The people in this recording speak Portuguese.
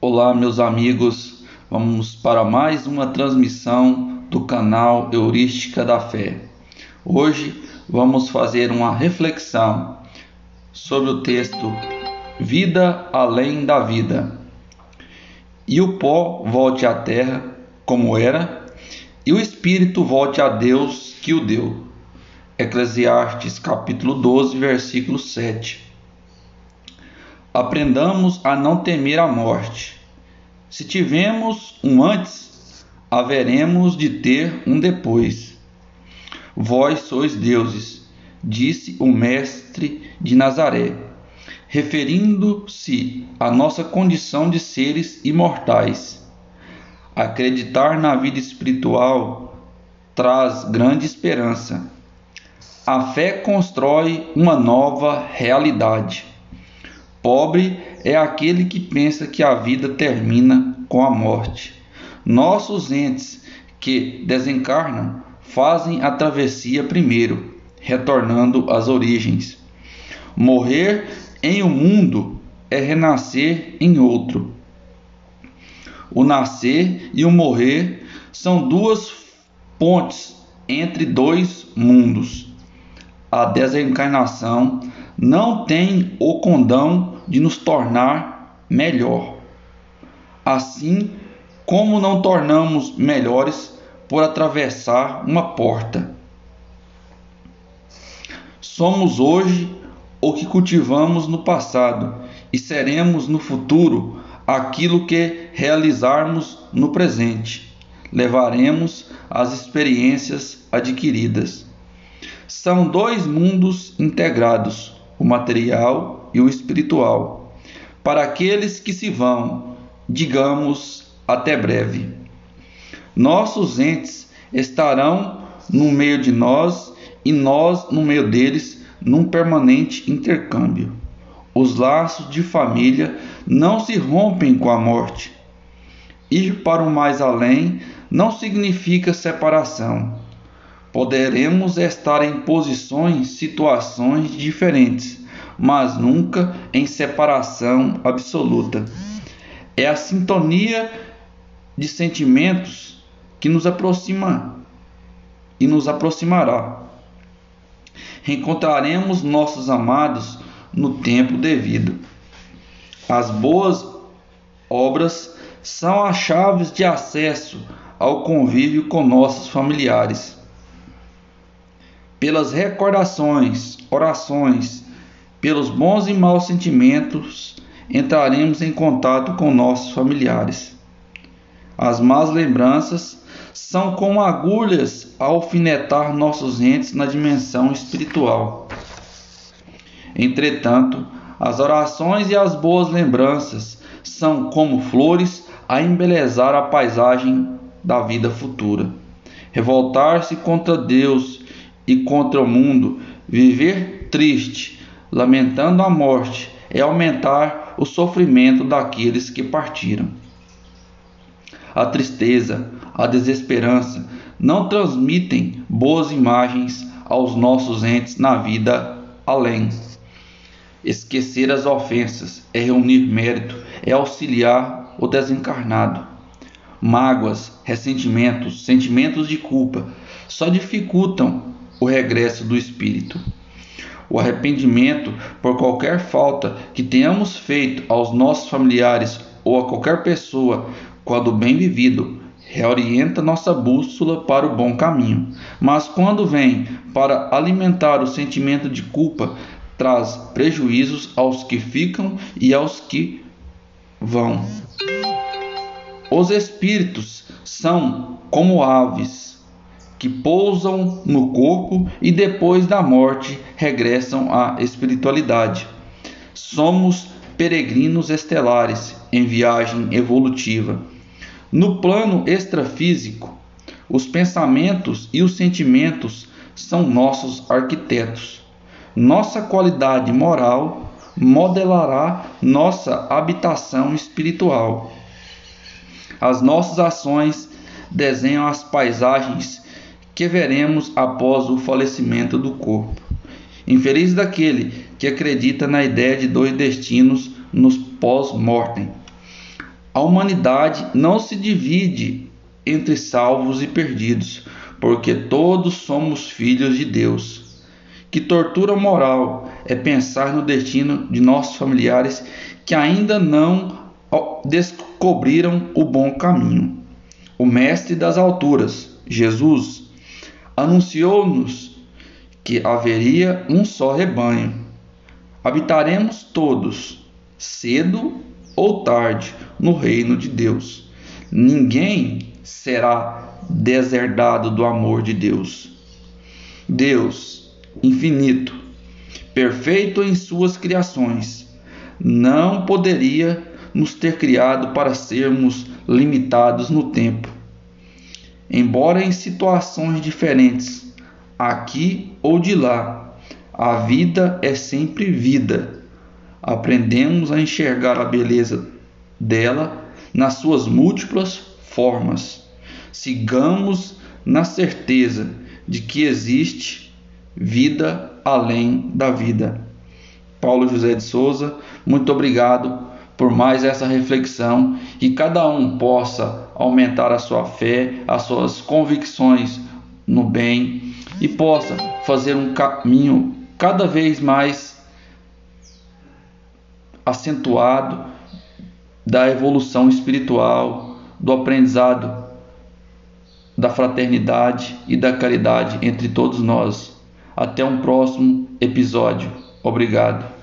Olá, meus amigos. Vamos para mais uma transmissão do canal Heurística da Fé. Hoje vamos fazer uma reflexão sobre o texto Vida além da vida. E o pó volte à terra como era, e o espírito volte a Deus que o deu. Eclesiastes capítulo 12, versículo 7 aprendamos a não temer a morte. Se tivemos um antes, haveremos de ter um depois. Vós sois deuses, disse o Mestre de Nazaré, referindo-se à nossa condição de seres imortais. Acreditar na vida espiritual traz grande esperança. A fé constrói uma nova realidade. Pobre é aquele que pensa que a vida termina com a morte. Nossos entes que desencarnam fazem a travessia primeiro, retornando às origens. Morrer em um mundo é renascer em outro. O nascer e o morrer são duas pontes entre dois mundos. A desencarnação não tem o condão de nos tornar melhor. Assim como não tornamos melhores por atravessar uma porta. Somos hoje o que cultivamos no passado e seremos no futuro aquilo que realizarmos no presente. Levaremos as experiências adquiridas. São dois mundos integrados o material e o espiritual. Para aqueles que se vão, digamos até breve. Nossos entes estarão no meio de nós e nós no meio deles num permanente intercâmbio. Os laços de família não se rompem com a morte. Ir para o mais além não significa separação Poderemos estar em posições, situações diferentes, mas nunca em separação absoluta. É a sintonia de sentimentos que nos aproxima e nos aproximará. Reencontraremos nossos amados no tempo devido. As boas obras são as chaves de acesso ao convívio com nossos familiares pelas recordações, orações, pelos bons e maus sentimentos, entraremos em contato com nossos familiares. As más lembranças são como agulhas a alfinetar nossos entes na dimensão espiritual. Entretanto, as orações e as boas lembranças são como flores a embelezar a paisagem da vida futura. Revoltar-se contra Deus e contra o mundo, viver triste, lamentando a morte, é aumentar o sofrimento daqueles que partiram. A tristeza, a desesperança não transmitem boas imagens aos nossos entes na vida além. Esquecer as ofensas é reunir mérito, é auxiliar o desencarnado. Mágoas, ressentimentos, sentimentos de culpa só dificultam o regresso do espírito. O arrependimento por qualquer falta que tenhamos feito aos nossos familiares ou a qualquer pessoa, quando bem vivido, reorienta nossa bússola para o bom caminho. Mas quando vem para alimentar o sentimento de culpa, traz prejuízos aos que ficam e aos que vão. Os espíritos são como aves que pousam no corpo e depois da morte regressam à espiritualidade. Somos peregrinos estelares em viagem evolutiva. No plano extrafísico, os pensamentos e os sentimentos são nossos arquitetos. Nossa qualidade moral modelará nossa habitação espiritual. As nossas ações desenham as paisagens que veremos após o falecimento do corpo. Infeliz daquele que acredita na ideia de dois destinos nos pós-mortem. A humanidade não se divide entre salvos e perdidos, porque todos somos filhos de Deus. Que tortura moral é pensar no destino de nossos familiares que ainda não descobriram o bom caminho. O Mestre das alturas, Jesus, anunciou-nos que haveria um só rebanho. Habitaremos todos, cedo ou tarde, no reino de Deus. Ninguém será deserdado do amor de Deus. Deus, infinito, perfeito em suas criações, não poderia nos ter criado para sermos limitados no tempo. Embora em situações diferentes, aqui ou de lá, a vida é sempre vida. Aprendemos a enxergar a beleza dela nas suas múltiplas formas. Sigamos na certeza de que existe vida além da vida. Paulo José de Souza, muito obrigado por mais essa reflexão, que cada um possa aumentar a sua fé, as suas convicções no bem e possa fazer um caminho cada vez mais acentuado da evolução espiritual, do aprendizado da fraternidade e da caridade entre todos nós. Até um próximo episódio. Obrigado.